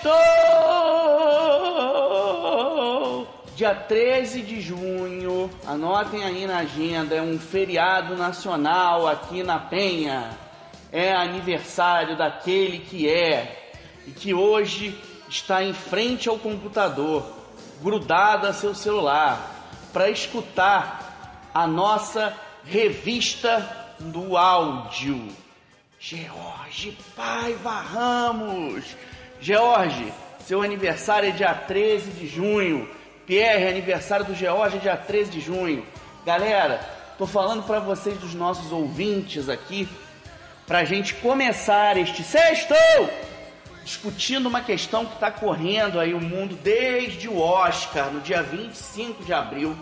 Sextou! Dia 13 de junho, anotem aí na agenda, é um feriado nacional aqui na Penha. É aniversário daquele que é e que hoje está em frente ao computador, grudado a seu celular, para escutar a nossa revista do áudio. George Paiva Ramos. George, seu aniversário é dia 13 de junho. Pierre, aniversário do George é dia 13 de junho. Galera, tô falando para vocês dos nossos ouvintes aqui, pra gente começar este sexto discutindo uma questão que está correndo aí o mundo desde o Oscar, no dia 25 de abril,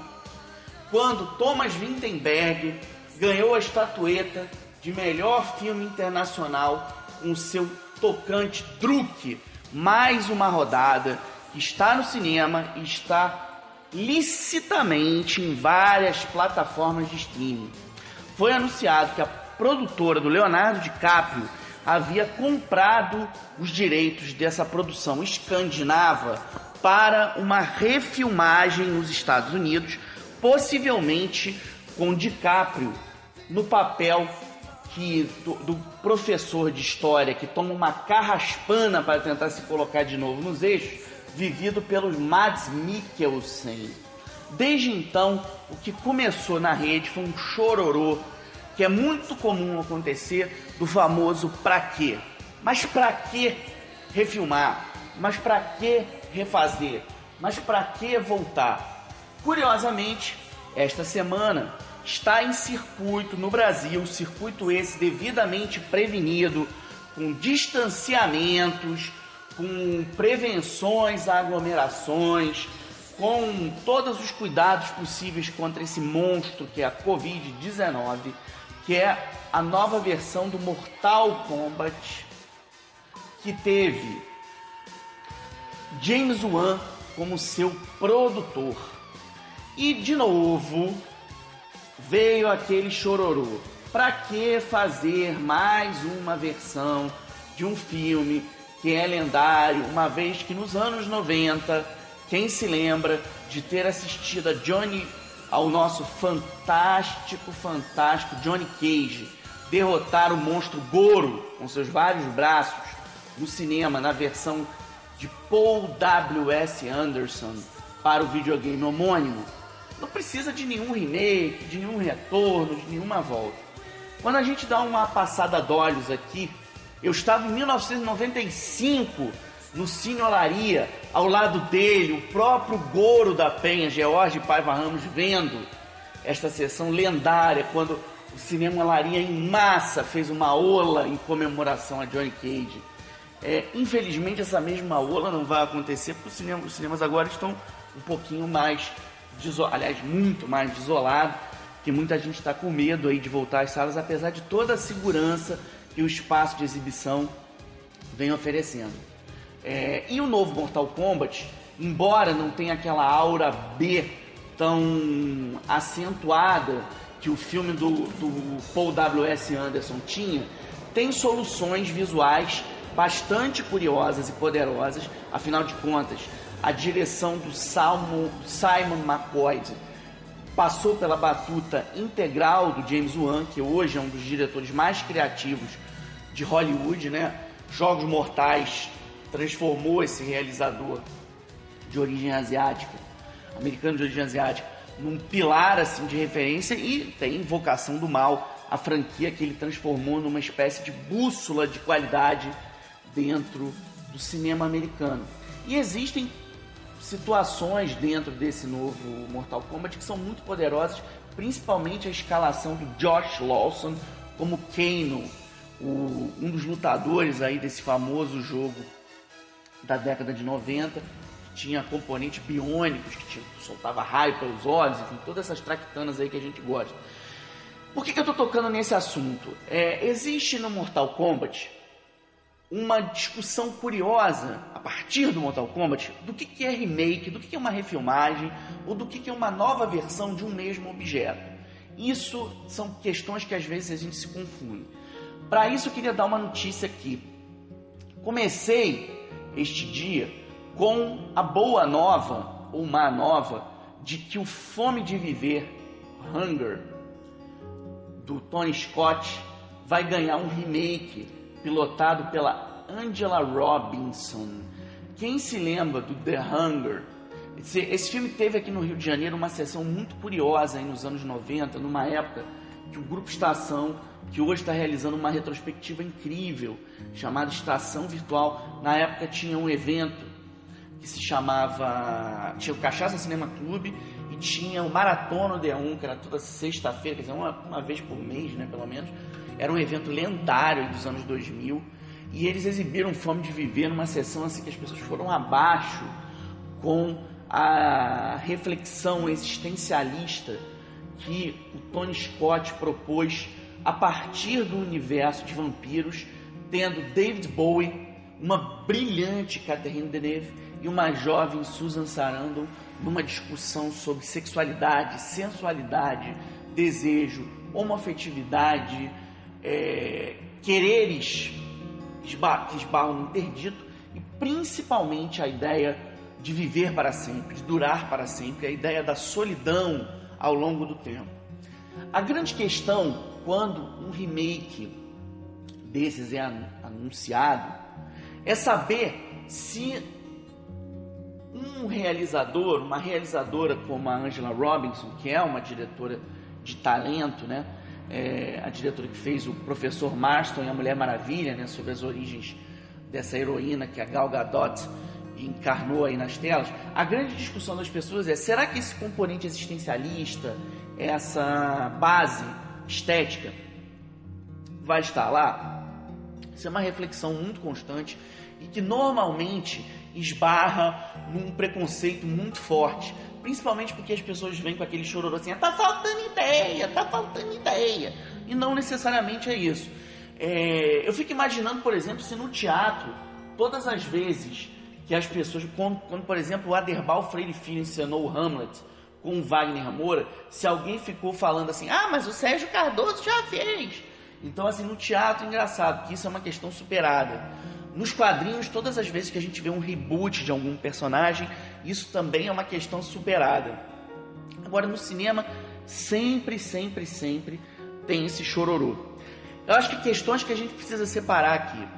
quando Thomas Vinterberg ganhou a estatueta de melhor filme internacional com seu tocante Druk, mais uma rodada que está no cinema e está licitamente em várias plataformas de streaming. Foi anunciado que a produtora do Leonardo DiCaprio havia comprado os direitos dessa produção escandinava para uma refilmagem nos Estados Unidos, possivelmente com DiCaprio no papel que do, do, professor de história que toma uma carraspana para tentar se colocar de novo nos eixos, vivido pelos Mads Mikkelsen. Desde então, o que começou na rede foi um chororô que é muito comum acontecer do famoso pra quê? Mas pra que refilmar? Mas pra que refazer? Mas pra que voltar? Curiosamente, esta semana está em circuito no Brasil, circuito esse devidamente prevenido, com distanciamentos, com prevenções a aglomerações, com todos os cuidados possíveis contra esse monstro que é a Covid-19, que é a nova versão do Mortal Kombat, que teve James Wan como seu produtor. E de novo, veio aquele chororô. Para que fazer mais uma versão de um filme que é lendário, uma vez que nos anos 90, quem se lembra de ter assistido a Johnny ao nosso fantástico, fantástico Johnny Cage derrotar o monstro Goro com seus vários braços no cinema na versão de Paul W.S. Anderson para o videogame homônimo não precisa de nenhum remake, de nenhum retorno, de nenhuma volta. Quando a gente dá uma passada de olhos aqui, eu estava em 1995 no Cine Olaria, ao lado dele, o próprio Goro da Penha, George Paiva Ramos, vendo esta sessão lendária, quando o Cinema Olaria em massa fez uma ola em comemoração a Johnny Cage. É, infelizmente, essa mesma ola não vai acontecer, porque os cinemas, os cinemas agora estão um pouquinho mais aliás, muito mais desolado, que muita gente está com medo aí de voltar às salas, apesar de toda a segurança que o espaço de exibição vem oferecendo. É, e o novo Mortal Kombat, embora não tenha aquela aura B tão acentuada que o filme do, do Paul W.S. Anderson tinha, tem soluções visuais bastante curiosas e poderosas, afinal de contas, a direção do Salmo, Simon McCoy passou pela batuta integral do James Wan, que hoje é um dos diretores mais criativos de Hollywood, né? Jogos Mortais transformou esse realizador de origem asiática, americano de origem asiática, num pilar assim de referência e tem Invocação do Mal, a franquia que ele transformou numa espécie de bússola de qualidade dentro do cinema americano. E existem situações dentro desse novo Mortal Kombat que são muito poderosas, principalmente a escalação do Josh Lawson como Kano, o, um dos lutadores aí desse famoso jogo da década de 90, que tinha componentes biônicos, que tinha, soltava raio pelos olhos, enfim, todas essas traquitanas aí que a gente gosta. Por que, que eu estou tocando nesse assunto? É, existe no Mortal Kombat uma discussão curiosa a partir do Mortal Kombat do que, que é remake, do que, que é uma refilmagem ou do que, que é uma nova versão de um mesmo objeto. Isso são questões que às vezes a gente se confunde. Para isso eu queria dar uma notícia aqui. Comecei este dia com a boa nova, ou má nova, de que o Fome de Viver, Hunger, do Tony Scott, vai ganhar um remake pilotado pela Angela Robinson. Quem se lembra do The Hunger? Esse, esse, filme teve aqui no Rio de Janeiro uma sessão muito curiosa aí nos anos 90, numa época que o Grupo Estação, que hoje está realizando uma retrospectiva incrível, chamada Estação Virtual, na época tinha um evento que se chamava. Tinha o Cachaça Cinema Clube e tinha o Maratona D1, que era toda sexta-feira, quer dizer, uma, uma vez por mês, né, pelo menos. Era um evento lendário dos anos 2000 e eles exibiram Fome de Viver numa sessão assim que as pessoas foram abaixo com a reflexão existencialista que o Tony Scott propôs a partir do universo de vampiros, tendo David Bowie, uma brilhante Catherine Deneuve e uma jovem Susan Sarandon numa discussão sobre sexualidade, sensualidade, desejo, homoafetividade, é, quereres que esbarram no interdito e principalmente a ideia de viver para sempre, de durar para sempre, a ideia da solidão ao longo do tempo. A grande questão quando um remake desses é anunciado é saber se um realizador, uma realizadora como a Angela Robinson, que é uma diretora de talento, né? É, a diretora que fez o Professor Marston e a Mulher Maravilha, né? Sobre as origens dessa heroína que a Gal Gadot encarnou aí nas telas. A grande discussão das pessoas é: será que esse componente existencialista, essa base estética, vai estar lá? Isso é uma reflexão muito constante e que normalmente esbarra num preconceito muito forte, principalmente porque as pessoas vêm com aquele chororô assim, tá faltando ideia, tá faltando ideia, e não necessariamente é isso. É, eu fico imaginando, por exemplo, se no teatro, todas as vezes que as pessoas, quando, quando por exemplo o Aderbal Freire Filho encenou o Hamlet com o Wagner Moura, se alguém ficou falando assim, ah, mas o Sérgio Cardoso já fez. Então, assim, no teatro, engraçado, que isso é uma questão superada. Nos quadrinhos, todas as vezes que a gente vê um reboot de algum personagem, isso também é uma questão superada. Agora, no cinema, sempre, sempre, sempre tem esse chororô. Eu acho que questões que a gente precisa separar aqui.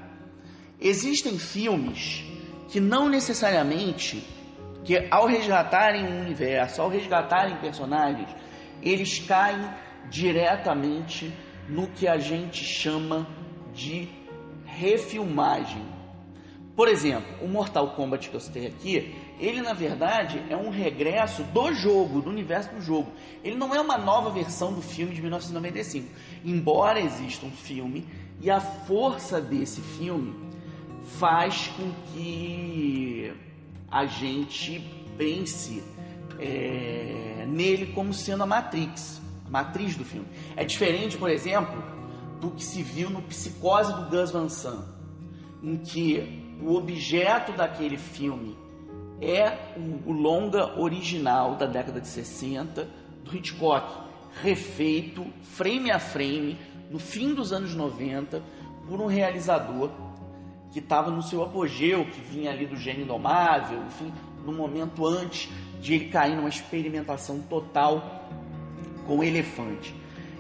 Existem filmes que não necessariamente, que ao resgatarem um universo, ao resgatarem personagens, eles caem diretamente no que a gente chama de refilmagem. Por exemplo, o Mortal Kombat que eu citei aqui, ele na verdade é um regresso do jogo, do universo do jogo. Ele não é uma nova versão do filme de 1995. Embora exista um filme e a força desse filme faz com que a gente pense é, nele como sendo a Matrix, a matriz do filme. É diferente, por exemplo, do que se viu no Psicose do Gus Van Sant, em que o objeto daquele filme é o, o longa original da década de 60 do Hitchcock, refeito frame a frame no fim dos anos 90 por um realizador que estava no seu apogeu, que vinha ali do gênio indomável, enfim, no momento antes de ele cair numa experimentação total com o elefante.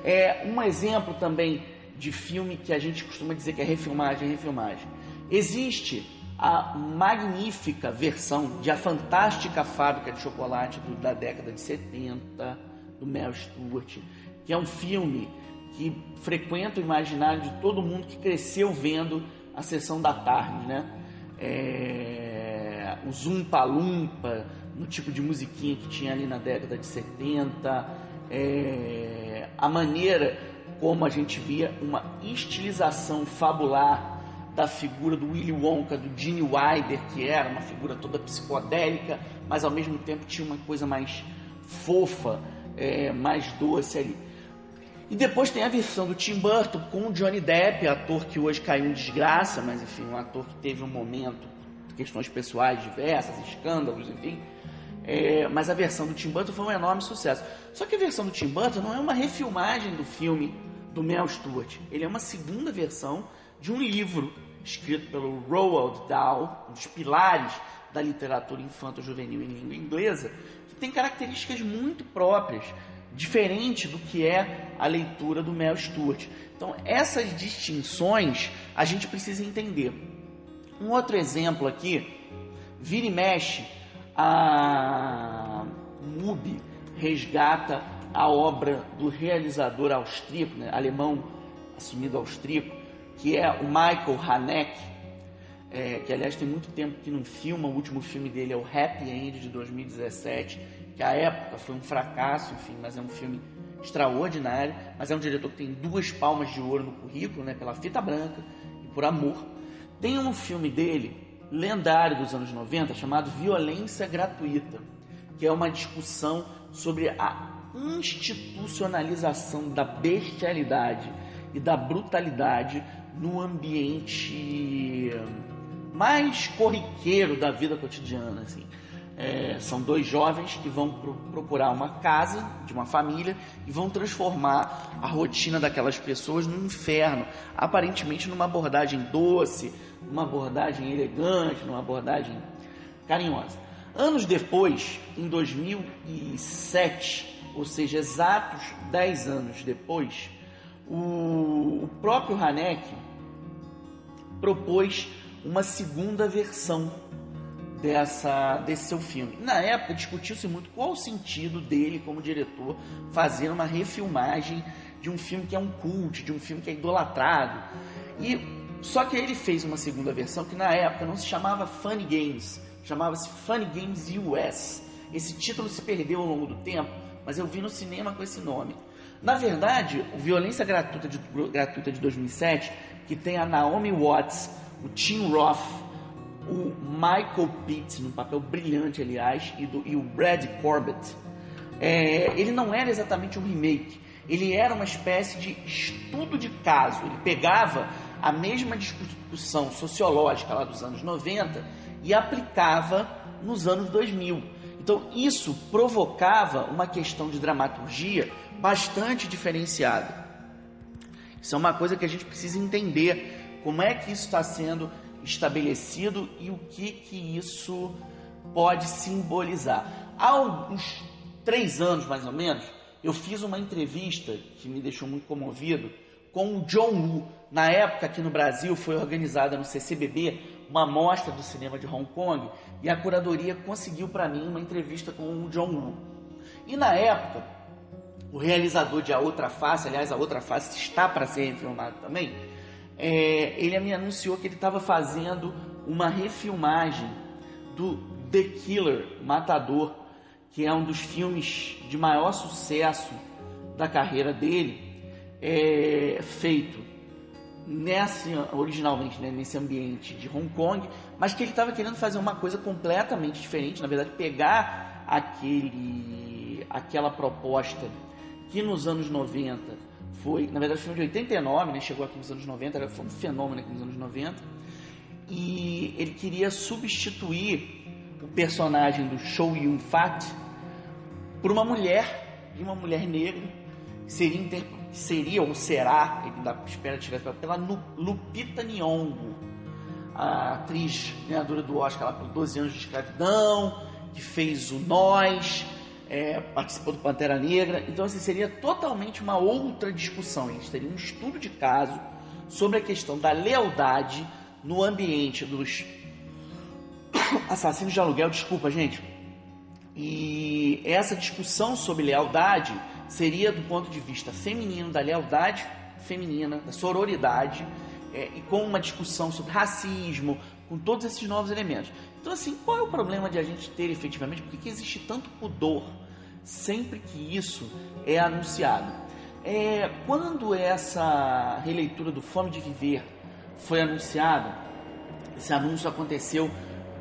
É um exemplo também de filme que a gente costuma dizer que é refilmagem, refilmagem. Existe a magnífica versão de A Fantástica Fábrica de Chocolate do, da década de 70, do Mel Stewart, que é um filme que frequenta o imaginário de todo mundo que cresceu vendo a sessão da tarde, né? É, o Zumpa Lumpa, no tipo de musiquinha que tinha ali na década de 70, é, a maneira como a gente via uma estilização fabular da figura do Willy Wonka, do Gene Wilder, que era uma figura toda psicodélica, mas ao mesmo tempo tinha uma coisa mais fofa, é, mais doce ali. E depois tem a versão do Tim Burton com o Johnny Depp, ator que hoje caiu em desgraça, mas enfim, um ator que teve um momento, questões pessoais diversas, escândalos, enfim. É, mas a versão do Tim Burton foi um enorme sucesso. Só que a versão do Tim Burton não é uma refilmagem do filme do Mel Stewart. Ele é uma segunda versão de um livro escrito pelo Roald Dahl, um dos pilares da literatura infanto-juvenil em língua inglesa, que tem características muito próprias, diferente do que é a leitura do Mel Stewart. Então, essas distinções a gente precisa entender. Um outro exemplo aqui, vira e mexe, a MUBI resgata a obra do realizador austríaco, né, alemão assumido austríaco, que é o Michael Haneke, é, que aliás tem muito tempo que não filma, o último filme dele é o Happy End de 2017, que à época foi um fracasso, enfim, mas é um filme extraordinário, mas é um diretor que tem duas palmas de ouro no currículo, né, pela fita branca e por amor. Tem um filme dele, lendário dos anos 90, chamado Violência Gratuita, que é uma discussão sobre a institucionalização da bestialidade e da brutalidade no ambiente mais corriqueiro da vida cotidiana, assim. É, são dois jovens que vão pro, procurar uma casa de uma família e vão transformar a rotina daquelas pessoas num inferno, aparentemente numa abordagem doce, numa abordagem elegante, numa abordagem carinhosa. Anos depois, em 2007, ou seja, exatos 10 anos depois, o, próprio Haneck propôs uma segunda versão dessa, desse seu filme. Na época discutiu-se muito qual o sentido dele como diretor fazer uma refilmagem de um filme que é um cult, de um filme que é idolatrado. E só que ele fez uma segunda versão que na época não se chamava Funny Games, chamava-se Funny Games US. Esse título se perdeu ao longo do tempo, mas eu vi no cinema com esse nome. Na verdade, o Violência Gratuita de, Gratuita de 2007, que tem a Naomi Watts, o Tim Roth, o Michael Pitt, num papel brilhante, aliás, e, do, e o Brad Corbett, é, ele não era exatamente um remake, ele era uma espécie de estudo de caso. Ele pegava a mesma discussão sociológica lá dos anos 90 e aplicava nos anos 2000. Então, isso provocava uma questão de dramaturgia bastante diferenciada. Isso é uma coisa que a gente precisa entender como é que isso está sendo estabelecido e o que que isso pode simbolizar. Há uns três anos, mais ou menos, eu fiz uma entrevista que me deixou muito comovido com o John Woo. Na época, aqui no Brasil, foi organizada no CCBB uma mostra do cinema de Hong Kong e a curadoria conseguiu para mim uma entrevista com o John Woo. E na época, o realizador de A Outra Face, aliás, A Outra Face está para ser filmado também, é, ele me anunciou que ele estava fazendo uma refilmagem do The Killer, Matador, que é um dos filmes de maior sucesso da carreira dele, é, feito nesse, originalmente né, nesse ambiente de Hong Kong, mas que ele estava querendo fazer uma coisa completamente diferente, na verdade, pegar aquele, aquela proposta que nos anos 90 foi, na verdade, filme de 89, né? Chegou aqui nos anos 90, era, foi um fenômeno aqui nos anos 90. E ele queria substituir o personagem do Show Yun Fat por uma mulher, de uma mulher negra, seria, seria ou será, ele dá, espera tiver pela Lupita Nyong'o, a atriz ganhadora do Oscar lá por 12 anos de escravidão, que fez o Nós, é, participou do Pantera Negra. Então, assim, seria totalmente uma outra discussão. A gente teria um estudo de caso sobre a questão da lealdade no ambiente dos assassinos de aluguel. Desculpa, gente. E essa discussão sobre lealdade seria do ponto de vista feminino, da lealdade feminina, da sororidade, é, e com uma discussão sobre racismo, com todos esses novos elementos. Então, assim, qual é o problema de a gente ter efetivamente? Por que existe tanto pudor sempre que isso é anunciado? É, quando essa releitura do Fome de Viver foi anunciada, esse anúncio aconteceu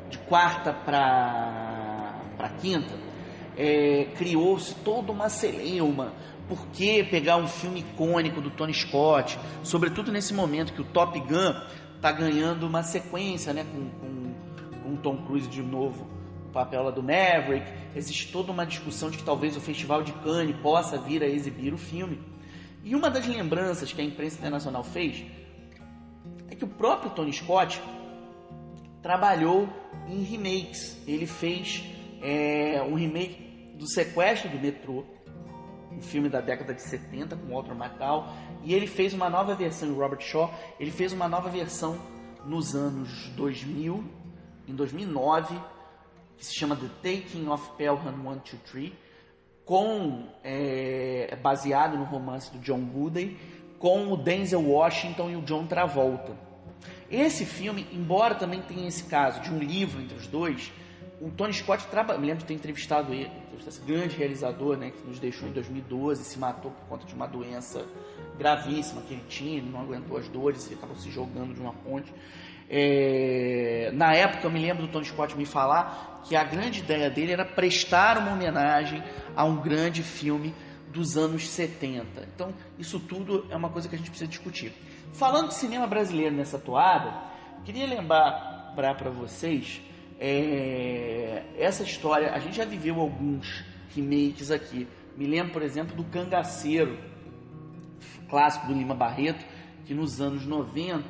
de quarta para quinta, é, criou-se toda uma celeuma. Por que pegar um filme icônico do Tony Scott, sobretudo nesse momento que o Top Gun está ganhando uma sequência né, com, com, com Tom Cruise de novo, o papel lá do Maverick. Existe toda uma discussão de que talvez o Festival de Cannes possa vir a exibir o filme. E uma das lembranças que a imprensa internacional fez é que o próprio Tony Scott trabalhou em remakes. Ele fez é, um remake do Sequestro do Metrô, um filme da década de 70 com Walter Matthau, e ele fez uma nova versão, o Robert Shaw, ele fez uma nova versão nos anos 2000, em 2009, que se chama The Taking of Pelham 123, com é, baseado no romance do John Goodey, com o Denzel Washington e o John Travolta. Esse filme, embora também tenha esse caso de um livro entre os dois, o Tony Scott trabalha. Me lembro de ter entrevistado ele, esse grande realizador, né, que nos deixou em 2012, se matou por conta de uma doença gravíssima que ele tinha, ele não aguentou as dores e acabou se jogando de uma ponte. É, na época, eu me lembro do Tony Scott me falar que a grande ideia dele era prestar uma homenagem a um grande filme dos anos 70. Então, isso tudo é uma coisa que a gente precisa discutir. Falando de cinema brasileiro nessa toada, queria lembrar para vocês é, essa história. A gente já viveu alguns remakes aqui. Me lembro, por exemplo, do Cangaceiro, clássico do Lima Barreto, que nos anos 90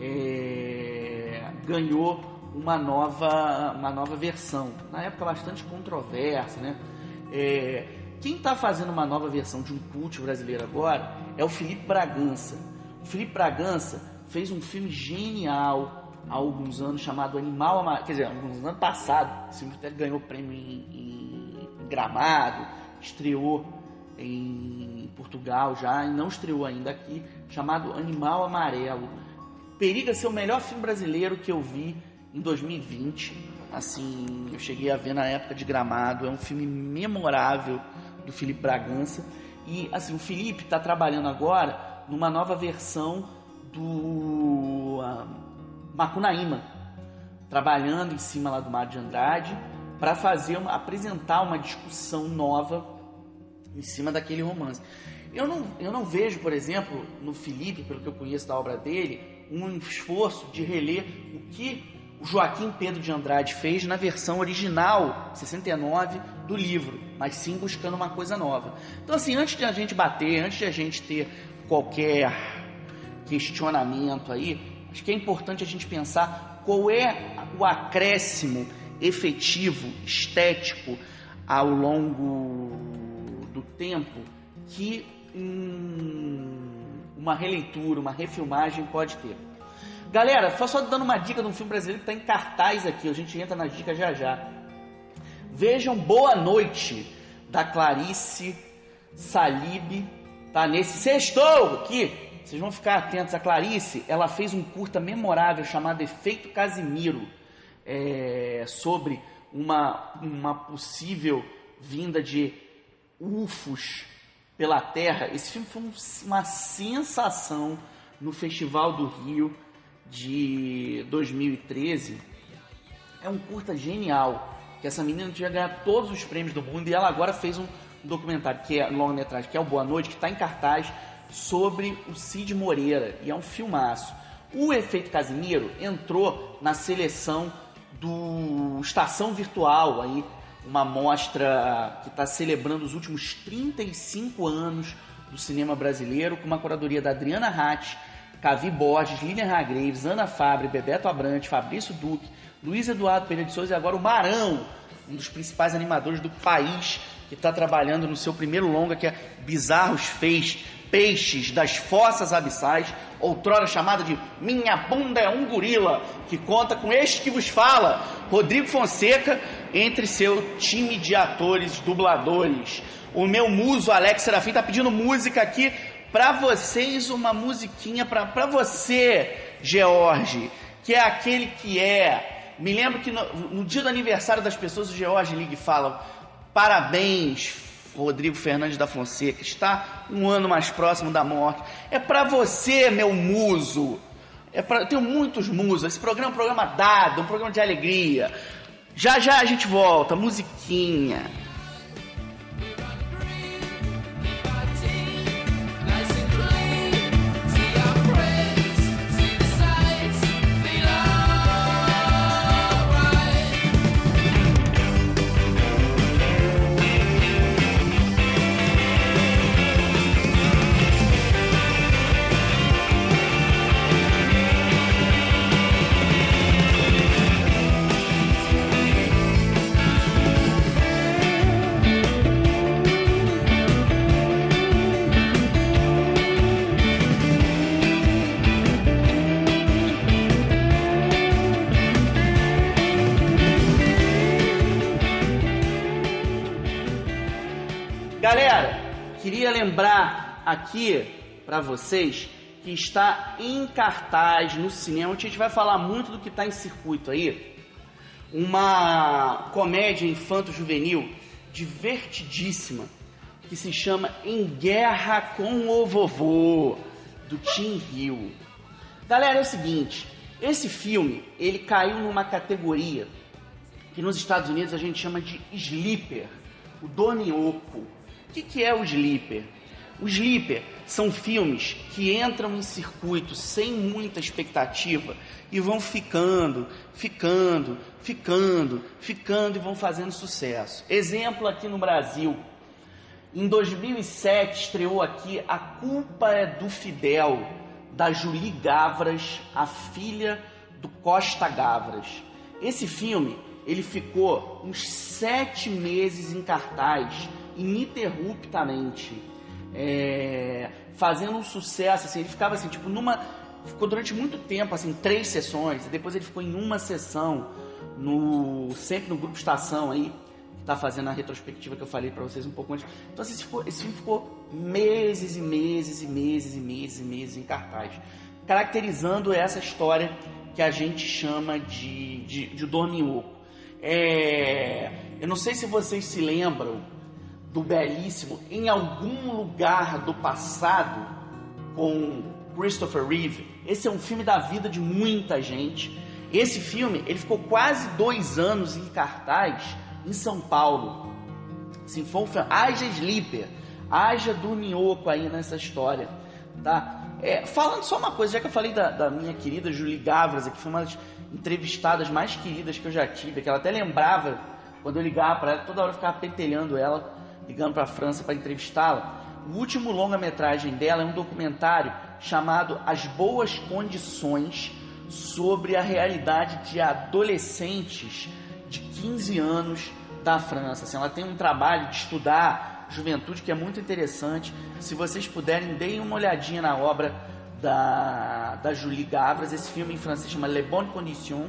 é, ganhou uma nova, uma nova versão. Na época bastante controversa, né? É, quem está fazendo uma nova versão de um cult brasileiro agora é o Felipe Bragança. O Felipe Bragança fez um filme genial há alguns anos chamado Animal Amarelo. Quer dizer, alguns anos passado, esse filme até ganhou prêmio em, em, Gramado, estreou em Portugal já e não estreou ainda aqui, chamado Animal Amarelo. Periga ser o melhor filme brasileiro que eu vi em 2020. Assim, eu cheguei a ver na época de Gramado. É um filme memorável do Felipe Bragança. E assim, o Felipe está trabalhando agora numa nova versão do uh, Macunaíma, trabalhando em cima lá do Mar de Andrade para fazer uma, apresentar uma discussão nova em cima daquele romance. Eu não, eu não vejo, por exemplo, no Felipe, pelo que eu conheço da obra dele, um esforço de reler o que o Joaquim Pedro de Andrade fez na versão original, 69, do livro, mas sim buscando uma coisa nova. Então, assim, antes de a gente bater, antes de a gente ter qualquer questionamento aí, acho que é importante a gente pensar qual é o acréscimo efetivo, estético, ao longo do tempo que hum, uma releitura, uma refilmagem pode ter. Galera, só dando uma dica de um filme brasileiro que está em cartaz aqui, a gente entra nas dicas já já. Vejam Boa Noite, da Clarice Salib, tá nesse sextou aqui. Vocês vão ficar atentos. A Clarice, ela fez um curta memorável chamado Efeito Casimiro, é, sobre uma, uma possível vinda de UFOs pela Terra. Esse filme foi uma sensação no Festival do Rio de 2013. É um curta genial, que essa menina tinha ganhado todos os prêmios do mundo e ela agora fez um documentário, que é longa-metragem, que é o Boa Noite, que está em cartaz, sobre o Cid Moreira, e é um filmaço. O Efeito Casimiro entrou na seleção do Estação Virtual aí uma mostra que está celebrando os últimos 35 anos do cinema brasileiro, com uma curadoria da Adriana Hatt, Cavi Borges, Lilian Ragraves, Ana Fabre, Bebeto Abrante, Fabrício Duque, Luiz Eduardo Pereira de Souza e agora o Marão, um dos principais animadores do país, que está trabalhando no seu primeiro longa, que é Bizarros Fez, Peixes das Fossas Abissais, outrora chamada de Minha Bunda é um Gorila, que conta com este que vos fala, Rodrigo Fonseca, entre seu time de atores, dubladores. O meu muso, Alex Serafim, está pedindo música aqui para vocês, uma musiquinha para você, George, que é aquele que é. Me lembro que no, no dia do aniversário das pessoas, o George liga e fala: parabéns, Rodrigo Fernandes da Fonseca, está um ano mais próximo da morte. É para você, meu muso. É pra, eu tenho muitos musos. Esse programa é um programa dado, um programa de alegria. Já já a gente volta, musiquinha. Aqui para vocês que está em cartaz no cinema. A gente vai falar muito do que está em circuito aí. Uma comédia infanto-juvenil divertidíssima que se chama Em Guerra com o Vovô, do Tim Hill. Galera, é o seguinte, esse filme, ele caiu numa categoria que nos Estados Unidos a gente chama de sleeper, o dorminhoco. O que, que é o sleeper? O sleeper são filmes que entram em circuito sem muita expectativa e vão ficando, ficando, ficando, ficando e vão fazendo sucesso. Exemplo aqui no Brasil. Em 2007 estreou aqui A Culpa é do Fidel, da Julie Gavras, a filha do Costa Gavras. Esse filme ele ficou uns sete meses em cartaz, ininterruptamente é, fazendo um sucesso, assim, ele ficava assim, tipo, numa. Ficou durante muito tempo, assim, três sessões, depois ele ficou em uma sessão, no sempre no grupo Estação aí, que tá fazendo a retrospectiva que eu falei para vocês um pouco antes. Então, assim, esse, ficou, esse filme ficou meses e meses e meses e meses e meses em cartaz, caracterizando essa história que a gente chama de, de, de Dorminhoco. É, eu não sei se vocês se lembram do belíssimo Em Algum Lugar do Passado com Christopher Reeve. Esse é um filme da vida de muita gente. Esse filme ele ficou quase dois anos em cartaz em São Paulo. Assim, foi um filme, haja Sleeper, haja Dorminhoco aí nessa história, tá? É, falando só uma coisa, já que eu falei da, da minha querida Julie Gavras, que foi uma das entrevistadas mais queridas que eu já tive, que ela até lembrava quando eu ligava para ela, toda hora eu ficava pentelhando ela ligando para a França para entrevistá-la. O último longa-metragem dela é um documentário chamado As Boas Condições sobre a realidade de adolescentes de 15 anos da França. Assim, ela tem um trabalho de estudar juventude que é muito interessante. Se vocês puderem, deem uma olhadinha na obra da, da Julie Gavras. Esse filme em francês chama Les Bonnes Conditions.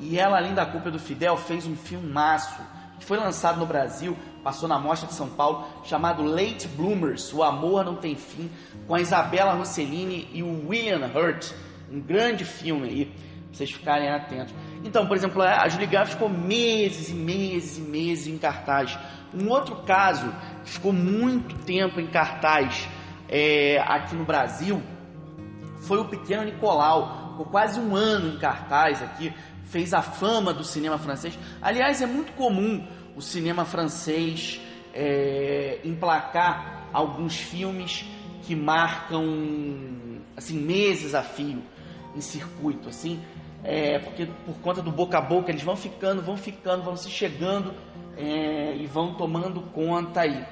E ela, além da culpa do Fidel, fez um filme maço que foi lançado no Brasil passou na Mostra de São Paulo, chamado Late Bloomers, O Amor Não Tem Fim, com a Isabela Rossellini e o William Hurt. Um grande filme aí, pra vocês ficarem atentos. Então, por exemplo, a Julie Garland ficou meses e meses e meses em cartaz. Um outro caso que ficou muito tempo em cartaz é, aqui no Brasil foi o Pequeno Nicolau. Ficou quase um ano em cartaz aqui, fez a fama do cinema francês. Aliás, é muito comum o cinema francês é, emplacar alguns filmes que marcam assim meses a fio em circuito, assim, é, porque por conta do boca a boca eles vão ficando, vão ficando, vão se chegando é, e vão tomando conta aí.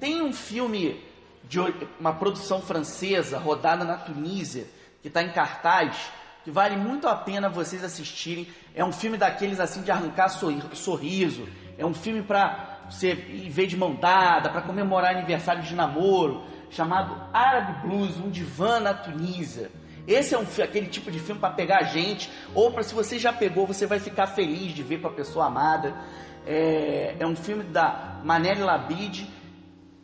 Tem um filme de uma produção francesa rodada na Tunísia que está em cartaz que vale muito a pena vocês assistirem. É um filme daqueles assim de arrancar sorriso, é um filme para você ver de mão dada, para comemorar aniversário de namoro, chamado Arab Blues, um divã na Tunísia. Esse é um, aquele tipo de filme para pegar a gente, ou para se você já pegou, você vai ficar feliz de ver com a pessoa amada. É, é um filme da Manele Labide,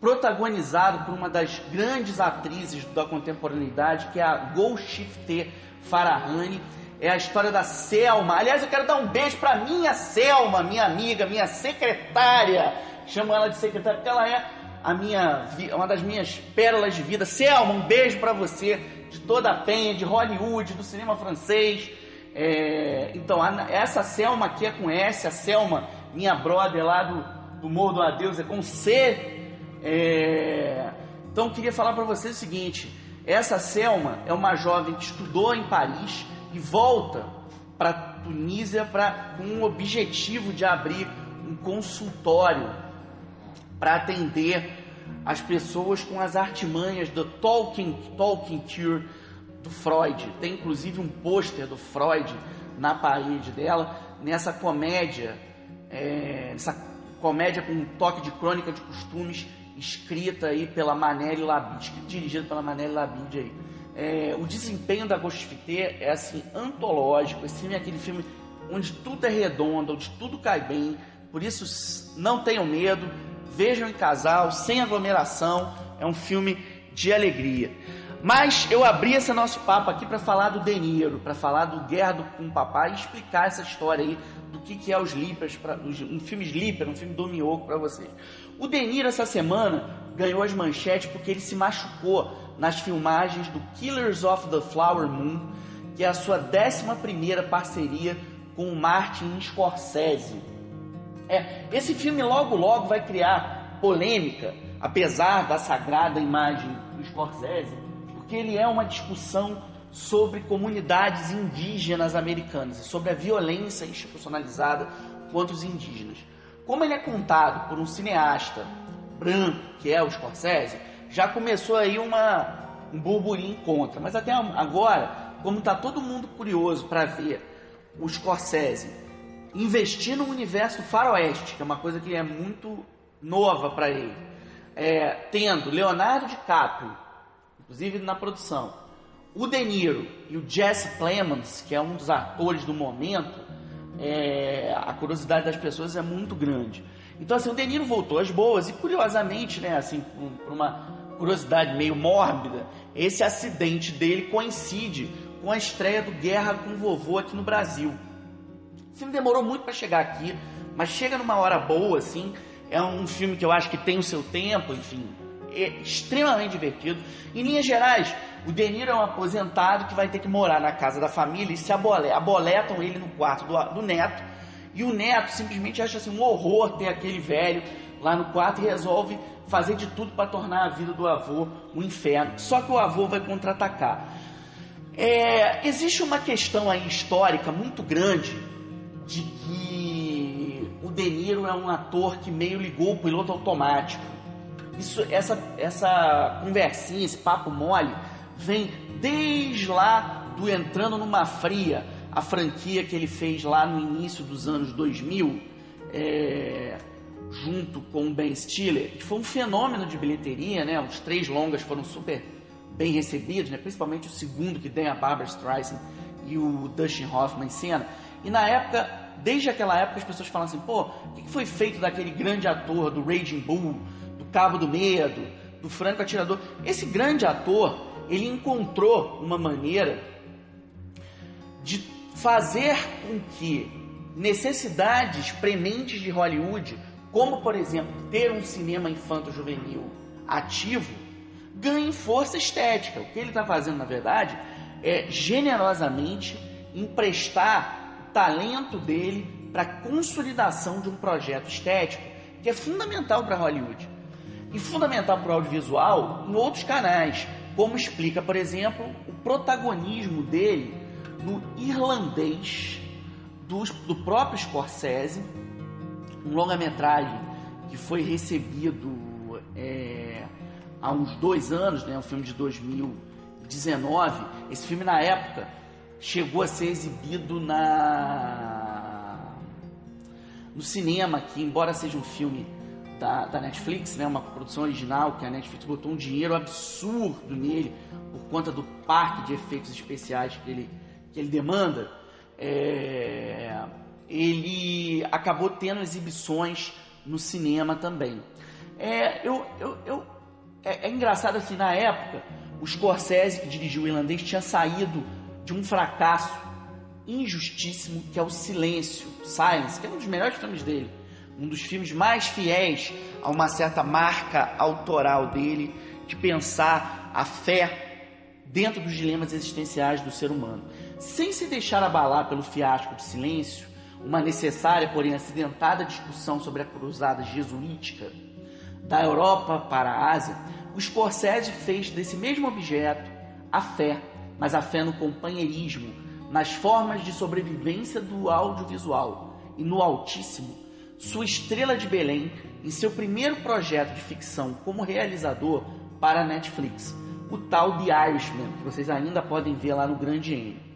protagonizado por uma das grandes atrizes da contemporaneidade, que é a Golshifteh Farahani é a história da Selma. Aliás, eu quero dar um beijo para minha Selma, minha amiga, minha secretária. Chamo ela de secretária porque ela é a minha, uma das minhas pérolas de vida. Selma, um beijo para você, de toda a penha, de Hollywood, do cinema francês. É, então, essa Selma aqui é com S, a Selma, minha brother lá do, do Morro do Adeus, é com C. É, então, eu queria falar para você o seguinte: essa Selma é uma jovem que estudou em Paris e volta para Tunísia pra, com o objetivo de abrir um consultório para atender as pessoas com as artimanhas do Tolkien, Tolkien Cure do Freud. Tem inclusive um pôster do Freud na parede dela, nessa comédia, é, essa comédia com um toque de crônica de costumes, escrita aí pela Manelli Labide, dirigida pela Manelli Labide aí. É, o desempenho da Ghost Fité é assim antológico. Esse filme é aquele filme onde tudo é redondo, onde tudo cai bem. Por isso, não tenham medo, vejam em casal, sem aglomeração, é um filme de alegria. Mas eu abri esse nosso papo aqui para falar do De Niro, para falar do Guerra do, com o Papai e explicar essa história aí do que, que é os Sleepers, pra, um filme Sleeper, um filme do Miyoko para vocês. O De Niro essa semana ganhou as manchetes porque ele se machucou nas filmagens do Killers of the Flower Moon, que é a sua 11 parceria com o Martin Scorsese. É, esse filme logo logo vai criar polêmica, apesar da sagrada imagem do Scorsese, porque ele é uma discussão sobre comunidades indígenas americanas sobre a violência institucionalizada contra os indígenas. Como ele é contado por um cineasta branco, que é o Scorsese, já começou aí uma, um burburinho contra. Mas até agora, como está todo mundo curioso para ver o Scorsese investir no universo faroeste, que é uma coisa que é muito nova para ele, é, tendo Leonardo DiCaprio, inclusive na produção, o De Niro e o Jesse Plemons, que é um dos atores do momento, é, a curiosidade das pessoas é muito grande. Então, assim, o De Niro voltou às boas e, curiosamente, né, assim, por uma curiosidade meio mórbida, esse acidente dele coincide com a estreia do Guerra com o Vovô aqui no Brasil. O filme demorou muito para chegar aqui, mas chega numa hora boa, assim. É um filme que eu acho que tem o seu tempo, enfim, é extremamente divertido. Em linhas gerais, o De Niro é um aposentado que vai ter que morar na casa da família e se aboletam ele no quarto do, do neto e o neto simplesmente acha assim um horror ter aquele velho lá no quarto e resolve fazer de tudo para tornar a vida do avô um inferno. Só que o avô vai contra-atacar. É, existe uma questão aí histórica muito grande de que o De Niro é um ator que meio ligou o piloto automático. Isso, essa, essa conversinha, esse papo mole, vem desde lá do entrando numa fria a franquia que ele fez lá no início dos anos 2000, é, junto com Ben Stiller, que foi um fenômeno de bilheteria, né? Os três longas foram super bem recebidos, né? principalmente o segundo que tem a Barbara Streisand e o Dustin Hoffman em cena. E na época, desde aquela época, as pessoas falam assim: pô, o que foi feito daquele grande ator do Raging Bull, do Cabo do Medo, do Franco Atirador? Esse grande ator, ele encontrou uma maneira de fazer com que necessidades prementes de Hollywood, como por exemplo ter um cinema infanto-juvenil ativo, ganhem força estética. O que ele está fazendo, na verdade, é generosamente emprestar o talento dele para a consolidação de um projeto estético que é fundamental para Hollywood e fundamental para o audiovisual em outros canais, como explica, por exemplo, o protagonismo dele no irlandês do próprio Scorsese, um longa-metragem que foi recebido é, há uns dois anos, né, um filme de 2019. Esse filme, na época, chegou a ser exibido na no cinema, que embora seja um filme da, da, Netflix, né, uma produção original que a Netflix botou um dinheiro absurdo nele por conta do parque de efeitos especiais que ele que ele demanda, é, ele acabou tendo exibições no cinema também. É, eu, eu, eu é, é, engraçado assim, na época, o Scorsese, que dirigiu o irlandês, tinha saído de um fracasso injustíssimo, que é o Silêncio, Silence, que é um dos melhores filmes dele. Um dos filmes mais fiéis a uma certa marca autoral dele, de pensar a fé dentro dos dilemas existenciais do ser humano sem se deixar abalar pelo fiasco de silêncio, uma necessária, porém acidentada discussão sobre a cruzada jesuítica da Europa para a Ásia, o Scorsese fez desse mesmo objeto a fé, mas a fé no companheirismo, nas formas de sobrevivência do audiovisual e no Altíssimo, sua estrela de Belém em seu primeiro projeto de ficção como realizador para a Netflix, o tal The Irishman, que vocês ainda podem ver lá no Grande N.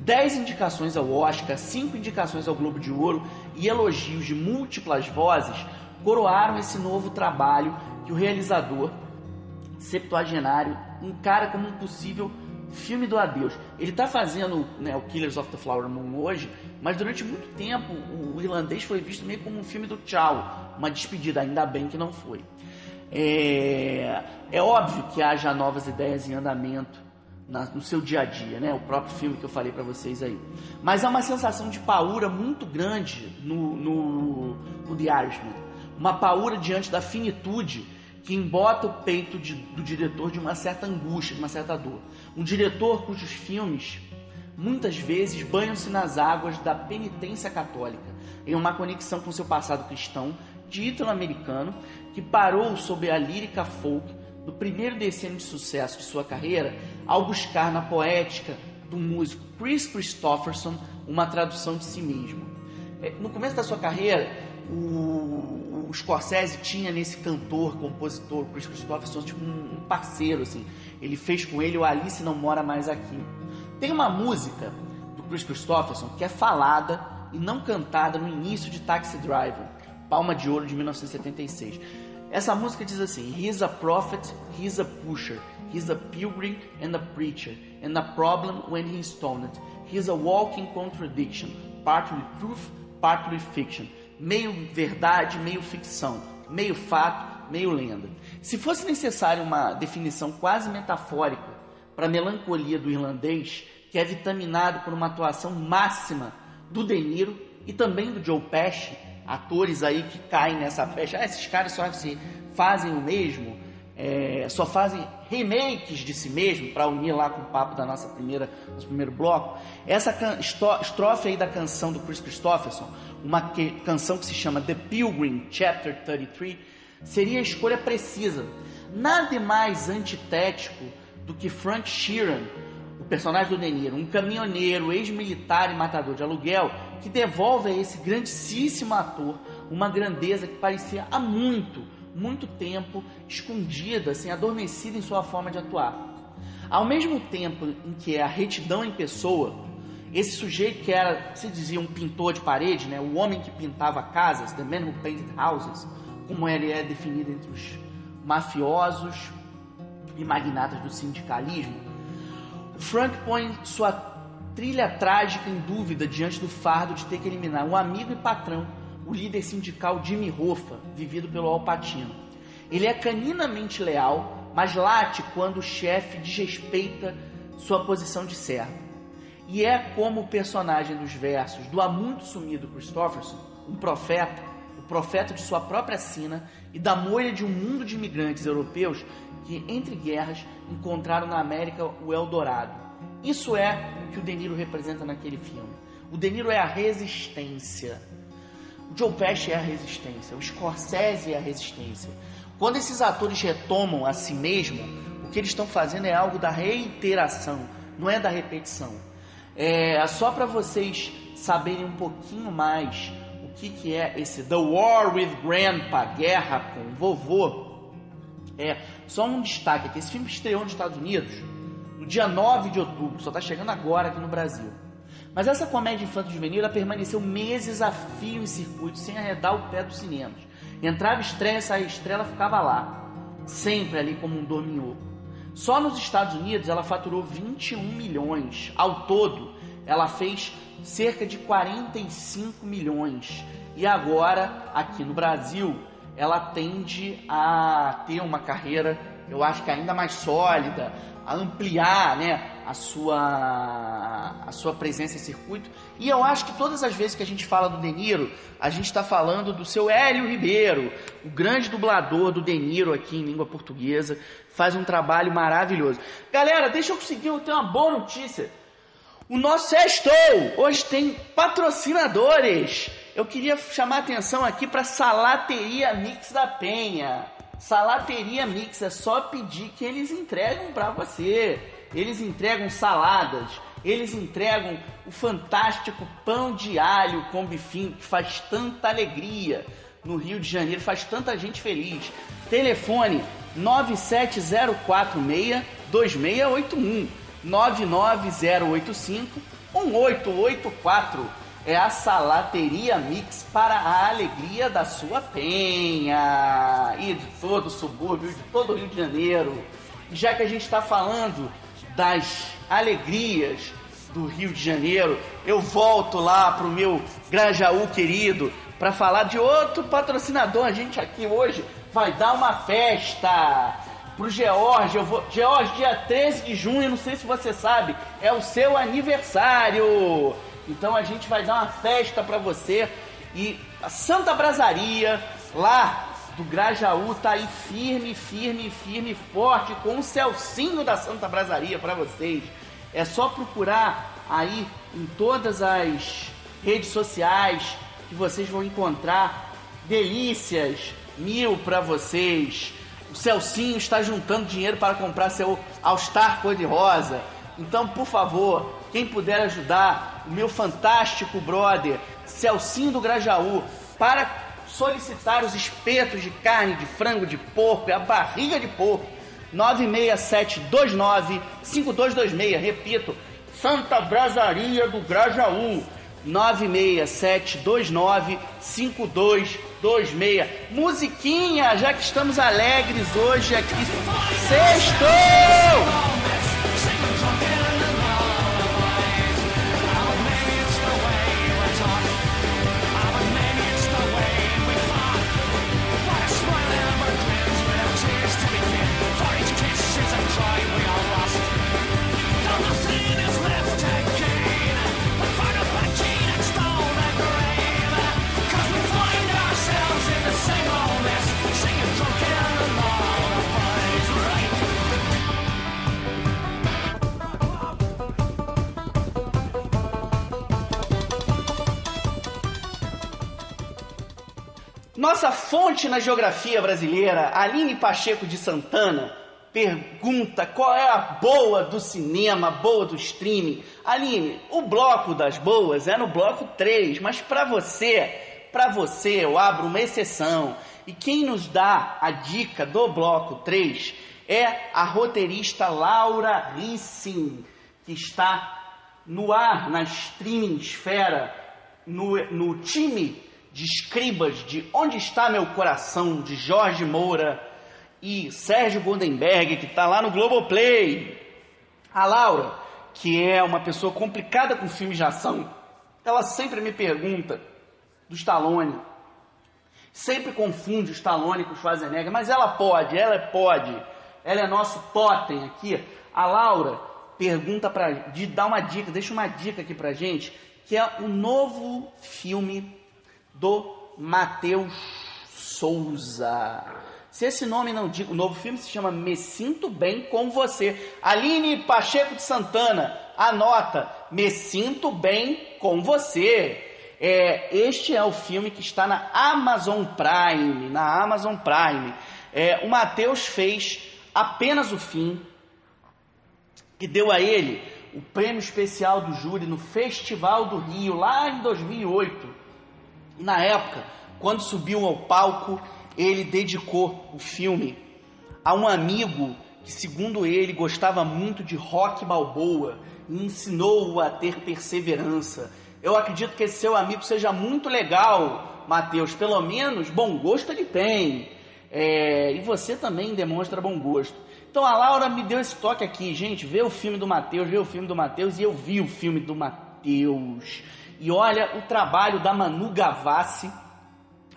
10 indicações ao Oscar, 5 indicações ao Globo de Ouro e elogios de múltiplas vozes coroaram esse novo trabalho que o realizador septuagenário encara como um possível filme do adeus. Ele está fazendo né, o Killers of the Flower Moon hoje, mas durante muito tempo o irlandês foi visto meio como um filme do tchau, uma despedida, ainda bem que não foi. É, é óbvio que haja novas ideias em andamento na, no seu dia a dia, né? O próprio filme que eu falei para vocês aí. Mas há uma sensação de paura muito grande no, no, no The Irishman. Uma paura diante da finitude que embota o peito de, do diretor de uma certa angústia, de uma certa dor. Um diretor cujos filmes muitas vezes banham-se nas águas da penitência católica, em uma conexão com seu passado cristão, de ítalo-americano, que parou sob a lírica folk do primeiro decênio de sucesso de sua carreira ao buscar na poética do músico Chris Christopherson uma tradução de si mesmo. É, no começo da sua carreira, o, o Scorsese tinha nesse cantor, compositor, Chris Christopherson, tipo um parceiro, assim. Ele fez com ele o Alice Não Mora Mais Aqui. Tem uma música do Chris Christopherson que é falada e não cantada no início de Taxi Driver, Palma de Ouro de 1976. Essa música diz assim: He's a prophet, he's a pusher, he's a pilgrim and a preacher, and a problem when he's stoned. He's a walking contradiction, partly truth, partly fiction. Meio verdade, meio ficção, meio fato, meio lenda. Se fosse necessário uma definição quase metafórica para a melancolia do irlandês, que é vitaminado por uma atuação máxima do De Niro e também do Joe Pesci, atores aí que caem nessa festa. Ah, esses caras só se fazem o mesmo, é, só fazem remakes de si mesmo para unir lá com o papo da nossa primeira, nosso primeiro bloco. Essa estrofe aí da canção do Chris Christopherson, uma que, canção que se chama The Pilgrim Chapter 33, seria a escolha precisa. Nada mais antitético do que Frank Sheeran, personagem do De Niro, um caminhoneiro, ex-militar e matador de aluguel, que devolve a esse grandíssimo ator uma grandeza que parecia há muito, muito tempo escondida, assim, adormecida em sua forma de atuar. Ao mesmo tempo em que é a retidão em pessoa, esse sujeito que era, se dizia, um pintor de parede, né, o homem que pintava casas, the man who painted houses, como ele é definido entre os mafiosos e magnatas do sindicalismo, Frank põe sua trilha trágica em dúvida diante do fardo de ter que eliminar um amigo e patrão, o líder sindical Jimmy Hoffa, vivido pelo Al Pacino. Ele é caninamente leal, mas late quando o chefe desrespeita sua posição de servo. E é como o personagem dos versos do há muito sumido Christopherson, um profeta, o profeta de sua própria sina e da moira de um mundo de imigrantes europeus que, entre guerras, encontraram na América o Eldorado. Isso é o que o De Niro representa naquele filme. O De Niro é a resistência. O Joe Pesci é a resistência. O Scorsese é a resistência. Quando esses atores retomam a si mesmo, o que eles estão fazendo é algo da reiteração, não é da repetição. É só para vocês saberem um pouquinho mais o que, que é esse The War with Grandpa, Guerra com Vovô. É só um destaque aqui. Esse filme estreou nos Estados Unidos no dia 9 de outubro, só está chegando agora aqui no Brasil. Mas essa comédia infanto-juvenil permaneceu meses a fio em circuito, sem arredar o pé dos cinemas. Entrava estreia, saía estreia, ela ficava lá, sempre ali como um dorminhoco. Só nos Estados Unidos ela faturou 21 milhões. Ao todo, ela fez cerca de 45 milhões. E agora, aqui no Brasil, ela tende a ter uma carreira, eu acho que ainda mais sólida, a ampliar né, a, sua, a sua presença em circuito. E eu acho que todas as vezes que a gente fala do De Niro, a gente está falando do seu Hélio Ribeiro, o grande dublador do De Niro aqui em língua portuguesa, faz um trabalho maravilhoso. Galera, deixa eu conseguir ter uma boa notícia. O nosso Sextou hoje tem patrocinadores. Eu queria chamar atenção aqui para Salateria Mix da Penha. Salateria Mix, é só pedir que eles entregam para você. Eles entregam saladas, eles entregam o fantástico pão de alho com bifinho que faz tanta alegria no Rio de Janeiro, faz tanta gente feliz. Telefone 97046 2681 99085 1884 é a Salateria Mix para a alegria da sua penha e de todo o subúrbio, de todo o Rio de Janeiro. Já que a gente está falando das alegrias do Rio de Janeiro, eu volto lá pro meu Grajaú querido para falar de outro patrocinador. A gente aqui hoje vai dar uma festa pro George. Eu vou, George, dia 13 de junho, não sei se você sabe, é o seu aniversário. Então a gente vai dar uma festa para você e a Santa Brasaria lá do Grajaú tá aí firme, firme, firme, forte com o Celcinho da Santa Brasaria para vocês. É só procurar aí em todas as redes sociais que vocês vão encontrar delícias mil para vocês. O Celcinho está juntando dinheiro para comprar seu All-Star cor-de-rosa. Então, por favor, quem puder ajudar o meu fantástico brother Celcinho do Grajaú para solicitar os espetos de carne, de frango, de porco a barriga de porco 96729 5226, repito, Santa Brasaria do Grajaú 96729 5226. Musiquinha, já que estamos alegres hoje aqui. Sexto! Nossa fonte na geografia brasileira, Aline Pacheco de Santana, pergunta qual é a boa do cinema, boa do streaming. Aline, o bloco das boas é no bloco 3, mas para você, para você eu abro uma exceção. E quem nos dá a dica do bloco 3 é a roteirista Laura Rissing, que está no ar, na streaming esfera, no, no time de escribas de Onde Está Meu Coração, de Jorge Moura e Sérgio Goldenberg, que está lá no Globoplay. A Laura, que é uma pessoa complicada com filmes de ação, ela sempre me pergunta do Stallone. Sempre confunde o Stallone com o Schwarzenegger, mas ela pode, ela pode. Ela é nosso totem aqui. A Laura pergunta para de dar uma dica, deixa uma dica aqui pra gente, que é o novo filme do Matheus Souza. Se esse nome não diz, o novo filme se chama Me Sinto Bem com Você. Aline Pacheco de Santana, anota, Me Sinto Bem com Você. É, este é o filme que está na Amazon Prime, na Amazon Prime. É, o Matheus fez apenas o fim, que deu a ele o prêmio especial do júri no Festival do Rio, lá em 2008. Na época, quando subiu ao palco, ele dedicou o filme a um amigo que, segundo ele, gostava muito de rock balboa e ensinou-o a ter perseverança. Eu acredito que esse seu amigo seja muito legal, Mateus. Pelo menos bom gosto ele tem. É, e você também demonstra bom gosto. Então a Laura me deu esse toque aqui, gente. Vê o filme do Mateus, vê o filme do Mateus. E eu vi o filme do Mateus. E olha o trabalho da Manu Gavassi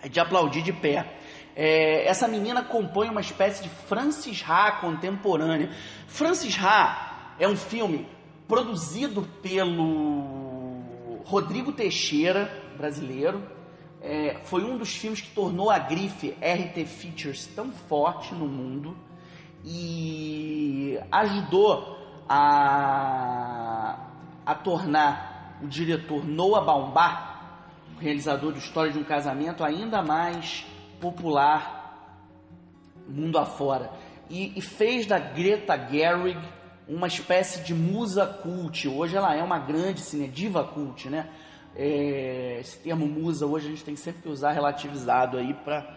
é de aplaudir de pé. É, essa menina compõe uma espécie de Francis Ha contemporânea. Francis Ha é um filme produzido pelo Rodrigo Teixeira, brasileiro. É, foi um dos filmes que tornou a grife RT Features tão forte no mundo e ajudou a, a tornar o diretor Noah Baumbach, realizador de História de um Casamento, ainda mais popular mundo afora. E, e fez da Greta Gerwig uma espécie de musa cult. Hoje ela é uma grande cine, diva cult, né? É, esse termo musa hoje a gente tem sempre que usar relativizado aí para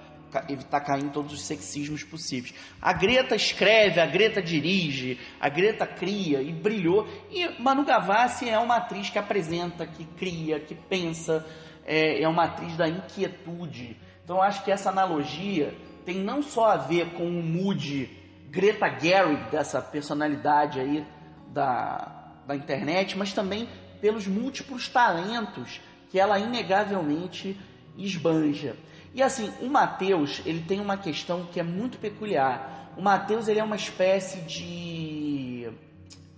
evitar cair em todos os sexismos possíveis. A Greta escreve, a Greta dirige, a Greta cria e brilhou. E Manu Gavassi é uma atriz que apresenta, que cria, que pensa, é, é uma atriz da inquietude. Então acho que essa analogia tem não só a ver com o mood Greta Gerwig, dessa personalidade aí da, da internet, mas também pelos múltiplos talentos que ela inegavelmente esbanja. E assim, o Mateus, ele tem uma questão que é muito peculiar. O Mateus, ele é uma espécie de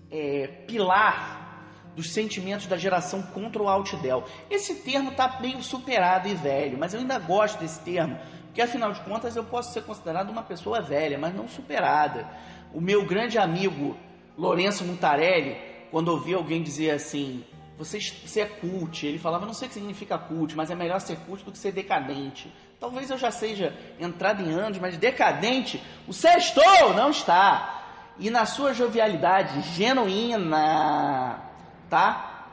é, pilar dos sentimentos da geração contra o Altidel. Esse termo está meio superado e velho, mas eu ainda gosto desse termo, porque afinal de contas eu posso ser considerado uma pessoa velha, mas não superada. O meu grande amigo Lourenço Mutarelli, quando ouvia alguém dizer assim, você, você é cult, ele falava, não sei o que significa cult, mas é melhor ser cult do que ser decadente. Talvez eu já seja entrado em anos, mas decadente, o sextou não está. E na sua jovialidade genuína, tá?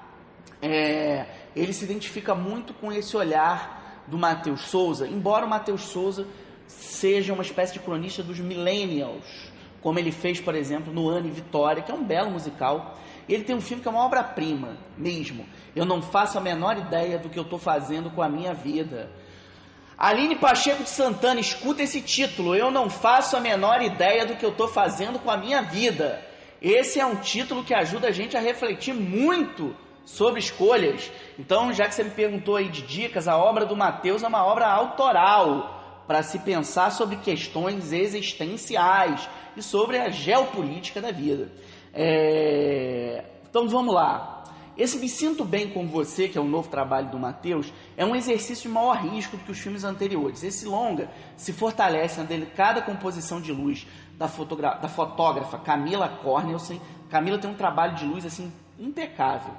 É, ele se identifica muito com esse olhar do Matheus Souza, embora o Matheus Souza seja uma espécie de cronista dos millennials, como ele fez, por exemplo, no Ano e Vitória, que é um belo musical. Ele tem um filme que é uma obra-prima mesmo. Eu não faço a menor ideia do que eu estou fazendo com a minha vida. Aline Pacheco de Santana, escuta esse título. Eu não faço a menor ideia do que eu estou fazendo com a minha vida. Esse é um título que ajuda a gente a refletir muito sobre escolhas. Então, já que você me perguntou aí de dicas, a obra do Mateus é uma obra autoral para se pensar sobre questões existenciais e sobre a geopolítica da vida. É... Então, vamos lá. Esse Me Sinto Bem com Você, que é o novo trabalho do Matheus, é um exercício de maior risco do que os filmes anteriores. Esse longa se fortalece na delicada composição de luz da, da fotógrafa Camila Cornelsen. Camila tem um trabalho de luz assim impecável.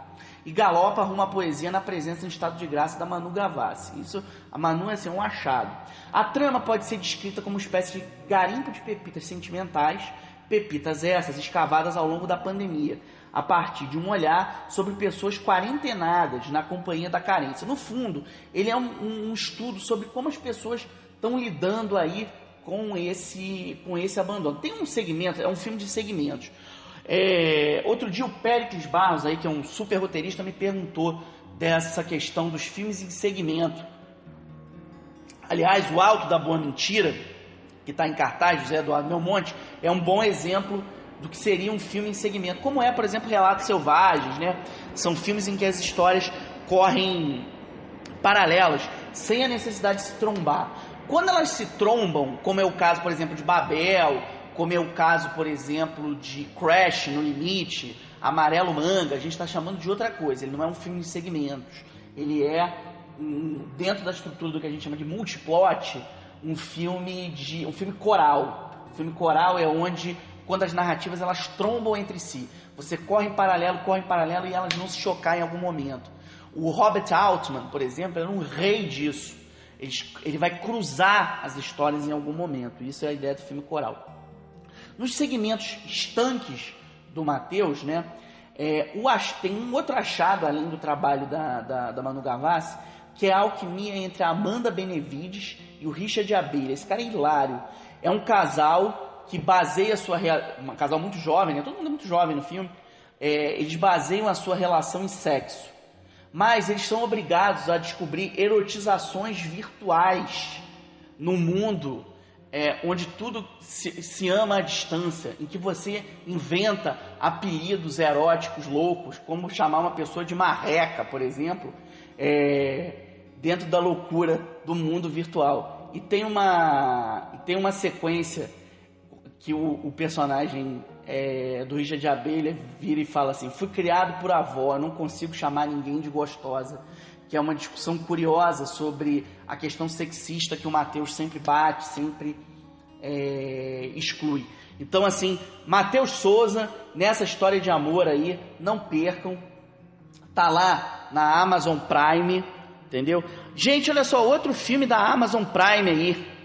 E galopa rumo à poesia na presença em estado de graça da Manu Gavassi. Isso, a Manu é assim, um achado. A trama pode ser descrita como uma espécie de garimpo de pepitas sentimentais, pepitas essas escavadas ao longo da pandemia, a partir de um olhar sobre pessoas quarentenadas na companhia da carência. No fundo, ele é um, um estudo sobre como as pessoas estão lidando aí com esse, com esse abandono. Tem um segmento, é um filme de segmentos. É, outro dia o Péricles Barros, aí, que é um super roteirista, me perguntou dessa questão dos filmes em segmento. Aliás, o Alto da Boa Mentira, que está em cartaz, José Eduardo Belmonte, é um bom exemplo do que seria um filme em segmento, como é, por exemplo, Relatos Selvagens, né? São filmes em que as histórias correm paralelas, sem a necessidade de se trombar. Quando elas se trombam, como é o caso, por exemplo, de Babel, como é o caso, por exemplo, de Crash no Limite, Amarelo Manga, a gente está chamando de outra coisa. Ele não é um filme em segmentos. Ele é, dentro da estrutura do que a gente chama de multiplot, um filme de um filme coral. O filme coral é onde quando as narrativas elas trombam entre si. Você corre em paralelo, corre em paralelo e elas não se chocar em algum momento. O Robert Altman, por exemplo, é um rei disso. Ele, ele vai cruzar as histórias em algum momento. Isso é a ideia do filme coral. Nos segmentos estanques do Mateus, né, é, o, tem um outro achado além do trabalho da, da, da Manu Gavassi, que é a alquimia entre a Amanda Benevides e o Richard Abelha. Esse cara é hilário. É um casal que baseia a sua um casal muito jovem, né? Todo mundo é muito jovem no filme. É, eles baseiam a sua relação em sexo, mas eles são obrigados a descobrir erotizações virtuais no mundo é, onde tudo se, se, ama à distância, em que você inventa apelidos eróticos loucos, como chamar uma pessoa de marreca, por exemplo, é, dentro da loucura do mundo virtual. E tem uma, tem uma sequência que o, o personagem é, do Richard de Abelha vira e fala assim: Fui criado por avó, não consigo chamar ninguém de gostosa. Que é uma discussão curiosa sobre a questão sexista que o Mateus sempre bate, sempre é, exclui. Então, assim, Mateus Souza, nessa história de amor aí, não percam. Tá lá na Amazon Prime, entendeu? Gente, olha só, outro filme da Amazon Prime aí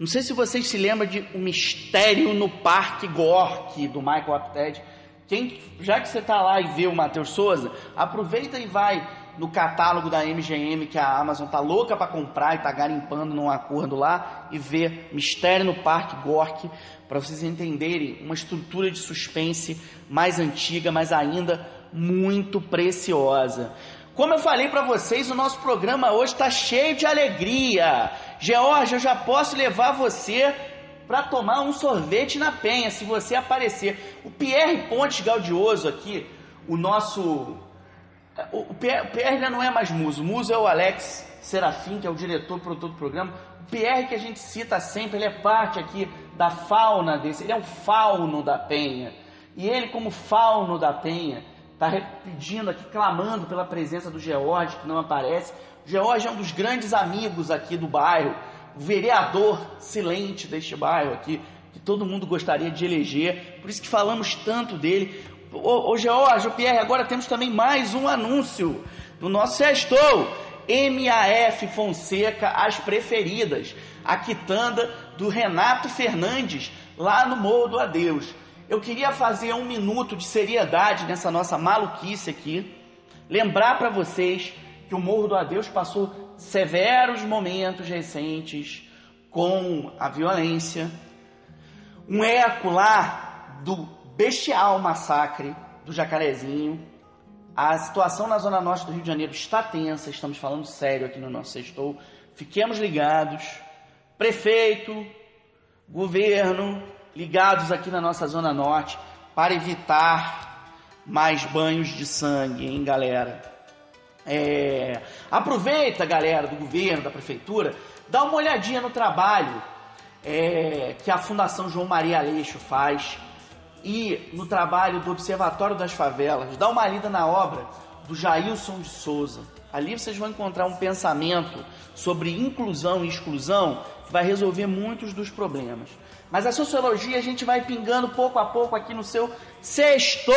não sei se vocês se lembram de O Mistério no Parque Gork, do Michael Apted. Quem, já que você está lá e vê o Matheus Souza, aproveita e vai no catálogo da MGM que a Amazon tá louca para comprar e tá garimpando num acordo lá e vê Mistério no Parque Gork para vocês entenderem uma estrutura de suspense mais antiga, mas ainda muito preciosa. Como eu falei para vocês, o nosso programa hoje está cheio de alegria. Georgia, eu já posso levar você para tomar um sorvete na Penha, se você aparecer. O Pierre Pontes Gaudioso aqui, o nosso. O Pierre, Pierre não é mais muso, o muso é o Alex Serafim, que é o diretor, produtor do programa. O Pierre que a gente cita sempre, ele é parte aqui da fauna desse, ele é um fauno da Penha. E ele, como fauno da Penha, está pedindo aqui, clamando pela presença do George, que não aparece. O George é um dos grandes amigos aqui do bairro, o vereador silente deste bairro aqui, que todo mundo gostaria de eleger. Por isso que falamos tanto dele. Ô, ô George, ô Pierre, agora temos também mais um anúncio no nosso Sextou. MAF Fonseca, as preferidas. A quitanda do Renato Fernandes, lá no Morro do Adeus. Eu queria fazer um minuto de seriedade nessa nossa maluquice aqui. Lembrar para vocês que o Morro do Adeus passou severos momentos recentes com a violência. Um eco lá do bestial massacre do Jacarezinho. A situação na zona norte do Rio de Janeiro está tensa, estamos falando sério aqui no nosso sextou. Fiquemos ligados. Prefeito, governo, ligados aqui na nossa Zona Norte para evitar mais banhos de sangue, hein, galera? É... Aproveita, galera do governo, da prefeitura, dá uma olhadinha no trabalho é... que a Fundação João Maria Aleixo faz e no trabalho do Observatório das Favelas. Dá uma lida na obra do Jailson de Souza. Ali vocês vão encontrar um pensamento sobre inclusão e exclusão que vai resolver muitos dos problemas. Mas a sociologia a gente vai pingando pouco a pouco aqui no seu Sextou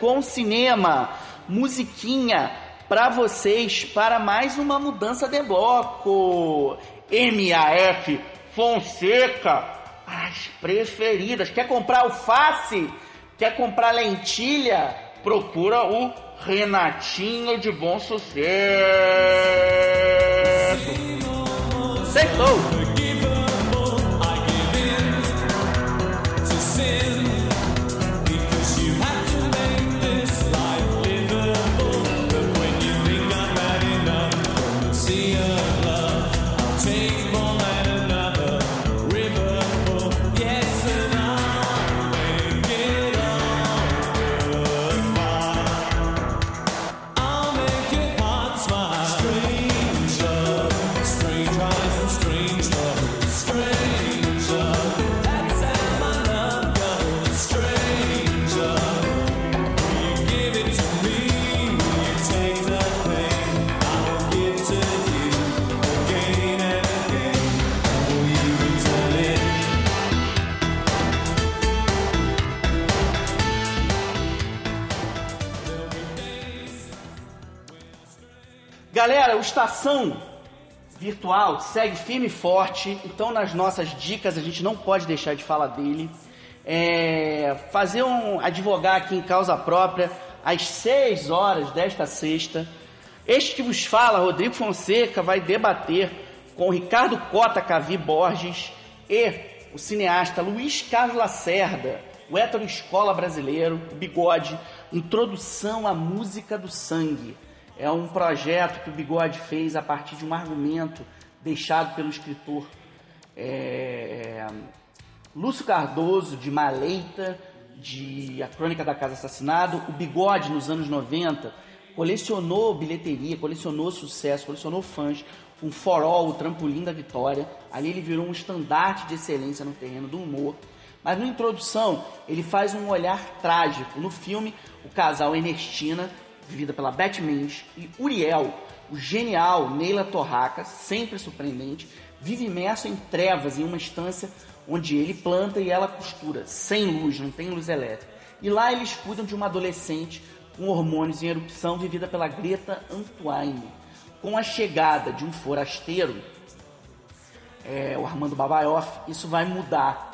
com cinema, musiquinha para vocês para mais uma mudança de bloco. MAF Fonseca, as preferidas. Quer comprar alface? Quer comprar lentilha? Procura o Renatinho de bom sucesso. Sextou! Estação Virtual segue firme e forte, então nas nossas dicas a gente não pode deixar de falar dele. É, fazer um advogar aqui em causa própria às 6 horas desta sexta. Este que vos fala, Rodrigo Fonseca, vai debater com Ricardo Cota Cavi Borges e o cineasta Luiz Carlos Lacerda, o hétero escola brasileiro, bigode, introdução à música do sangue. É um projeto que o Bigode fez a partir de um argumento deixado pelo escritor é, Lúcio Cardoso, de Maleita, de A Crônica da Casa Assassinado. O Bigode, nos anos 90, colecionou bilheteria, colecionou sucesso, colecionou fãs. Um forol, o trampolim da vitória. Ali ele virou um estandarte de excelência no terreno do humor. Mas na introdução, ele faz um olhar trágico. No filme, o casal Ernestina vivida pela Beth Mendes, e Uriel, o genial Neila Torraca, sempre surpreendente, vive imerso em trevas em uma estância onde ele planta e ela costura, sem luz, não tem luz elétrica. E lá eles cuidam de uma adolescente com hormônios em erupção vivida pela Greta Antoine. Com a chegada de um forasteiro, é, o Armando Babaioff, isso vai mudar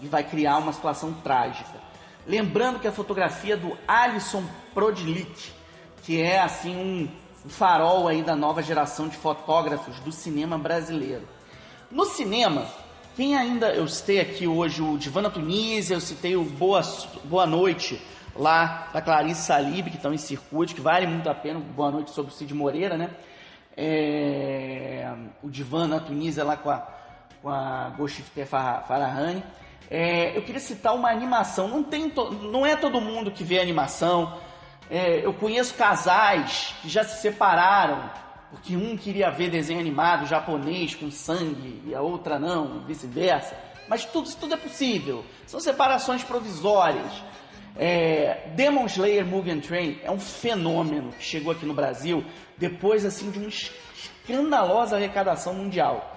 e vai criar uma situação trágica. Lembrando que a fotografia do Alisson Prodilic, que é assim um, farol aí da nova geração de fotógrafos do cinema brasileiro. No cinema, quem ainda eu citei aqui hoje o Divana Tunísia, eu citei o Boa, Boa Noite lá da Clarice Salib, que estão em circuito, que vale muito a pena, Boa Noite sobre o Cid Moreira, né? É, o Divana Tunísia lá com a, com a Goshifter Farahani. É, eu queria citar uma animação. Não, tem to... não é todo mundo que vê animação. É, eu conheço casais que já se separaram porque um queria ver desenho animado japonês com sangue e a outra não, vice-versa. Mas tudo, tudo é possível. São separações provisórias. É, Demon Slayer Mugen Train é um fenômeno que chegou aqui no Brasil depois assim de uma escandalosa arrecadação mundial.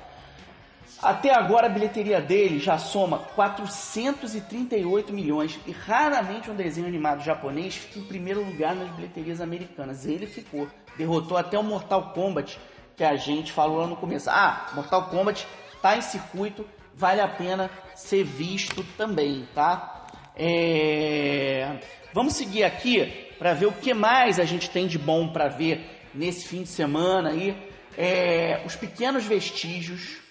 Até agora a bilheteria dele já soma 438 milhões e raramente um desenho animado japonês fica em primeiro lugar nas bilheterias americanas. Ele ficou, derrotou até o Mortal Kombat que a gente falou lá no começo. Ah, Mortal Kombat está em circuito, vale a pena ser visto também, tá? É... Vamos seguir aqui para ver o que mais a gente tem de bom para ver nesse fim de semana aí. É... Os pequenos vestígios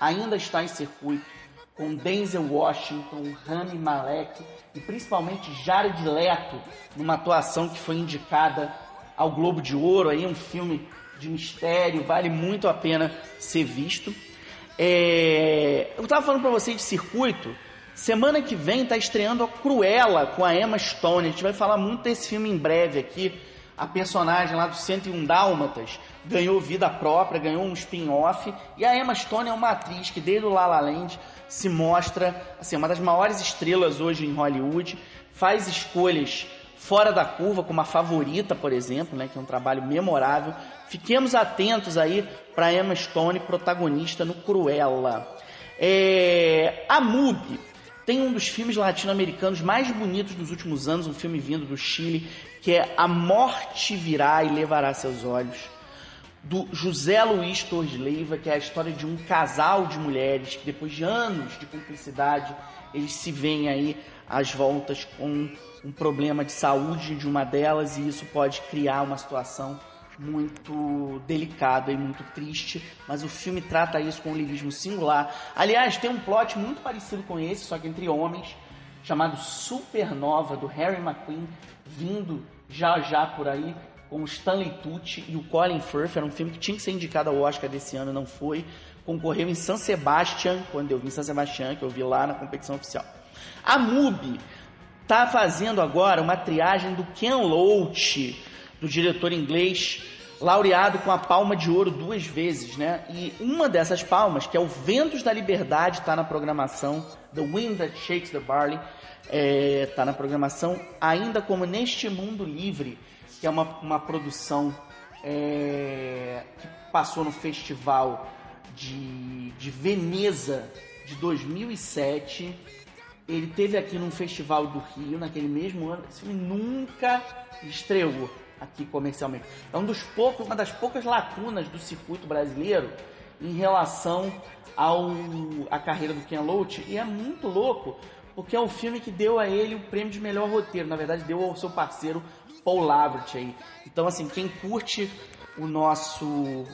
ainda está em circuito com Denzel Washington, Rami Malek e principalmente Jared Leto numa atuação que foi indicada ao Globo de Ouro, aí um filme de mistério, vale muito a pena ser visto. É... Eu estava falando para vocês de circuito. Semana que vem está estreando a Cruella com a Emma Stone. A gente vai falar muito desse filme em breve aqui. A personagem lá do 101 Dálmatas ganhou vida própria, ganhou um spin-off. E a Emma Stone é uma atriz que desde o La La Land se mostra assim, uma das maiores estrelas hoje em Hollywood. Faz escolhas fora da curva, como a favorita, por exemplo, né, que é um trabalho memorável. Fiquemos atentos aí para Emma Stone, protagonista no Cruella. É... A MUBI tem um dos filmes latino-americanos mais bonitos dos últimos anos, um filme vindo do Chile, que é A Morte Virá e Levará Seus Olhos do José Luiz Torres Leiva, que é a história de um casal de mulheres que depois de anos de cumplicidade, eles se veem aí às voltas com um problema de saúde de uma delas e isso pode criar uma situação muito delicada e muito triste, mas o filme trata isso com um lirismo singular. Aliás, tem um plot muito parecido com esse, só que entre homens, chamado Supernova, do Harry McQueen, vindo já já por aí, com o Stanley Tucci e o Colin Firth. Era um filme que tinha que ser indicado ao Oscar desse ano, não foi. Concorreu em San Sebastian, quando eu vi em San Sebastian, que eu vi lá na competição oficial. A MUBI está fazendo agora uma triagem do Ken Loach, do diretor inglês, laureado com a Palma de Ouro duas vezes, né? E uma dessas palmas, que é o Ventos da Liberdade, está na programação. The Wind That Shakes the Barley está é, tá na programação, ainda como Neste Mundo Livre, que é uma, uma produção é, que passou no festival de, de Veneza de 2007. Ele teve aqui num festival do Rio naquele mesmo ano. Esse filme nunca estreou aqui comercialmente. É um dos poucos, uma das poucas lacunas do circuito brasileiro em relação ao a carreira do Ken Loach e é muito louco porque é um filme que deu a ele o prêmio de melhor roteiro. Na verdade, deu ao seu parceiro Paul Lavert aí. Então, assim, quem curte o nosso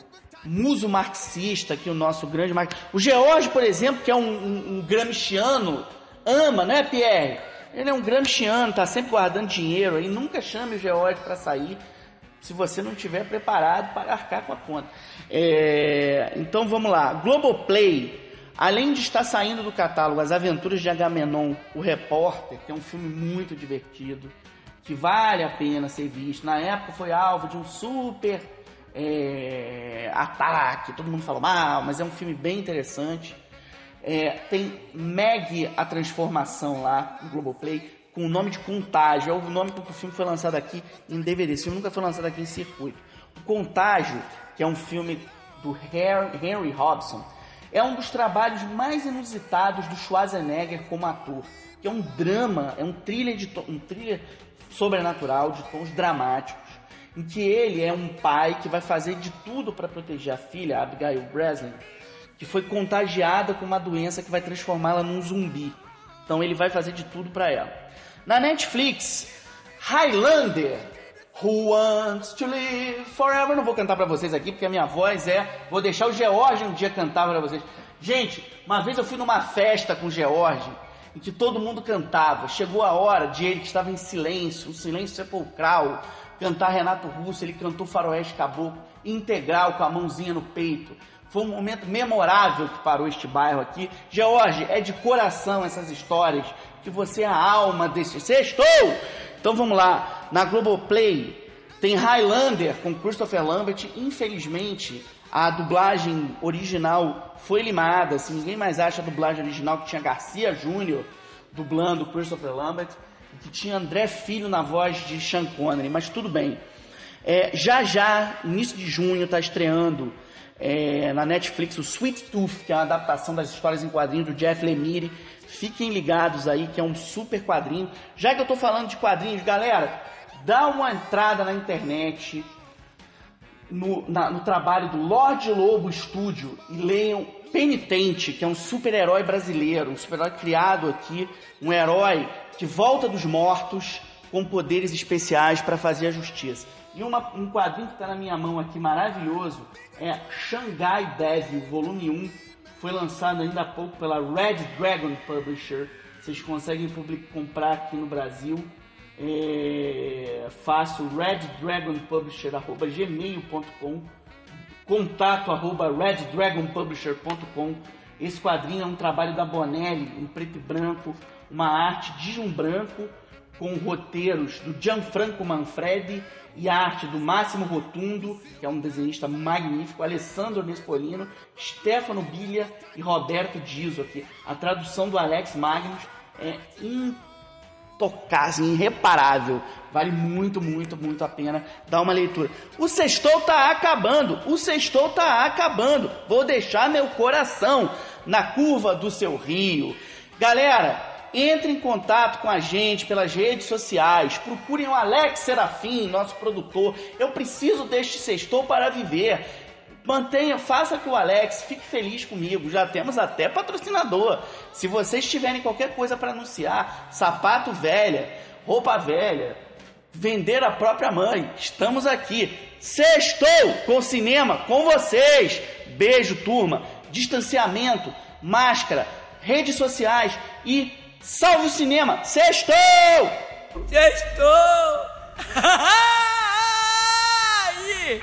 muso marxista, que o nosso grande marxista. O George, por exemplo, que é um, um, um gramsciano, ama, não é, Pierre? Ele é um gramsciano, tá sempre guardando dinheiro aí. Nunca chame o George para sair se você não estiver preparado para arcar com a conta. É, então vamos lá. Globoplay, além de estar saindo do catálogo As Aventuras de Agamenon, o Repórter, que é um filme muito divertido que vale a pena ser visto. Na época foi alvo de um super é, ataque, todo mundo falou mal, mas é um filme bem interessante. É, tem Meg a Transformação lá no Globoplay, com o nome de Contágio. É o nome que o filme foi lançado aqui em DVD. Esse filme nunca foi lançado aqui em circuito. O Contágio, que é um filme do Henry Hobson, é um dos trabalhos mais inusitados do Schwarzenegger como ator. Que é um drama, é um thriller, de um thriller sobrenatural, de tons dramáticos, em que ele é um pai que vai fazer de tudo para proteger a filha, Abigail Breslin, que foi contagiada com uma doença que vai transformá-la num zumbi. Então ele vai fazer de tudo para ela. Na Netflix, Highlander, Who Wants to Live Forever. Não vou cantar para vocês aqui porque a minha voz é. Vou deixar o George um dia cantar para vocês. Gente, uma vez eu fui numa festa com o George em que todo mundo cantava. Chegou a hora de ele que estava em silêncio, um silêncio sepulcral, cantar Renato Russo. Ele cantou Faroeste Caboclo integral com a mãozinha no peito. Foi um momento memorável que parou este bairro aqui. George, é de coração essas histórias que você é a alma desse. Sextou! Então vamos lá. Na Globoplay tem Highlander com Christopher Lambert. Infelizmente, a dublagem original foi limada. Assim, ninguém mais acha a dublagem original que tinha Garcia Júnior dublando Christopher Lambert que tinha André Filho na voz de Sean Connery, mas tudo bem. É, já já, início de junho, está estreando é, na Netflix o Sweet Tooth, que é uma adaptação das histórias em quadrinhos do Jeff Lemire. Fiquem ligados aí, que é um super quadrinho. Já que eu estou falando de quadrinhos, galera, dá uma entrada na internet, no, na, no trabalho do Lorde Lobo Studio e leiam Penitente, que é um super-herói brasileiro, um super-herói criado aqui, um herói que volta dos mortos com poderes especiais para fazer a justiça. E uma, um quadrinho que está na minha mão aqui maravilhoso é Shanghai Devil, volume 1. Foi lançado ainda há pouco pela Red Dragon Publisher. Vocês conseguem comprar aqui no Brasil. É fácil, reddragonpublisher.gmail.com contato arroba reddragonpublisher.com Esse quadrinho é um trabalho da Bonelli, em preto e branco, uma arte de um branco, com roteiros do Gianfranco Manfredi e a arte do Máximo Rotundo, que é um desenhista magnífico, Alessandro Nespolino, Stefano Biglia e Roberto Dizo aqui. A tradução do Alex Magnus é intocável, irreparável. Vale muito, muito, muito a pena dar uma leitura. O sextou tá acabando. O sextou tá acabando. Vou deixar meu coração na curva do seu rio. Galera, entre em contato com a gente pelas redes sociais. Procurem o Alex Serafim, nosso produtor. Eu preciso deste sextou para viver. Mantenha, faça que o Alex fique feliz comigo. Já temos até patrocinador. Se vocês tiverem qualquer coisa para anunciar, sapato velha, roupa velha, vender a própria mãe. Estamos aqui. Sextou com cinema com vocês. Beijo, turma. Distanciamento, máscara, redes sociais e Salve o cinema! Sextou! Sextou! Ai!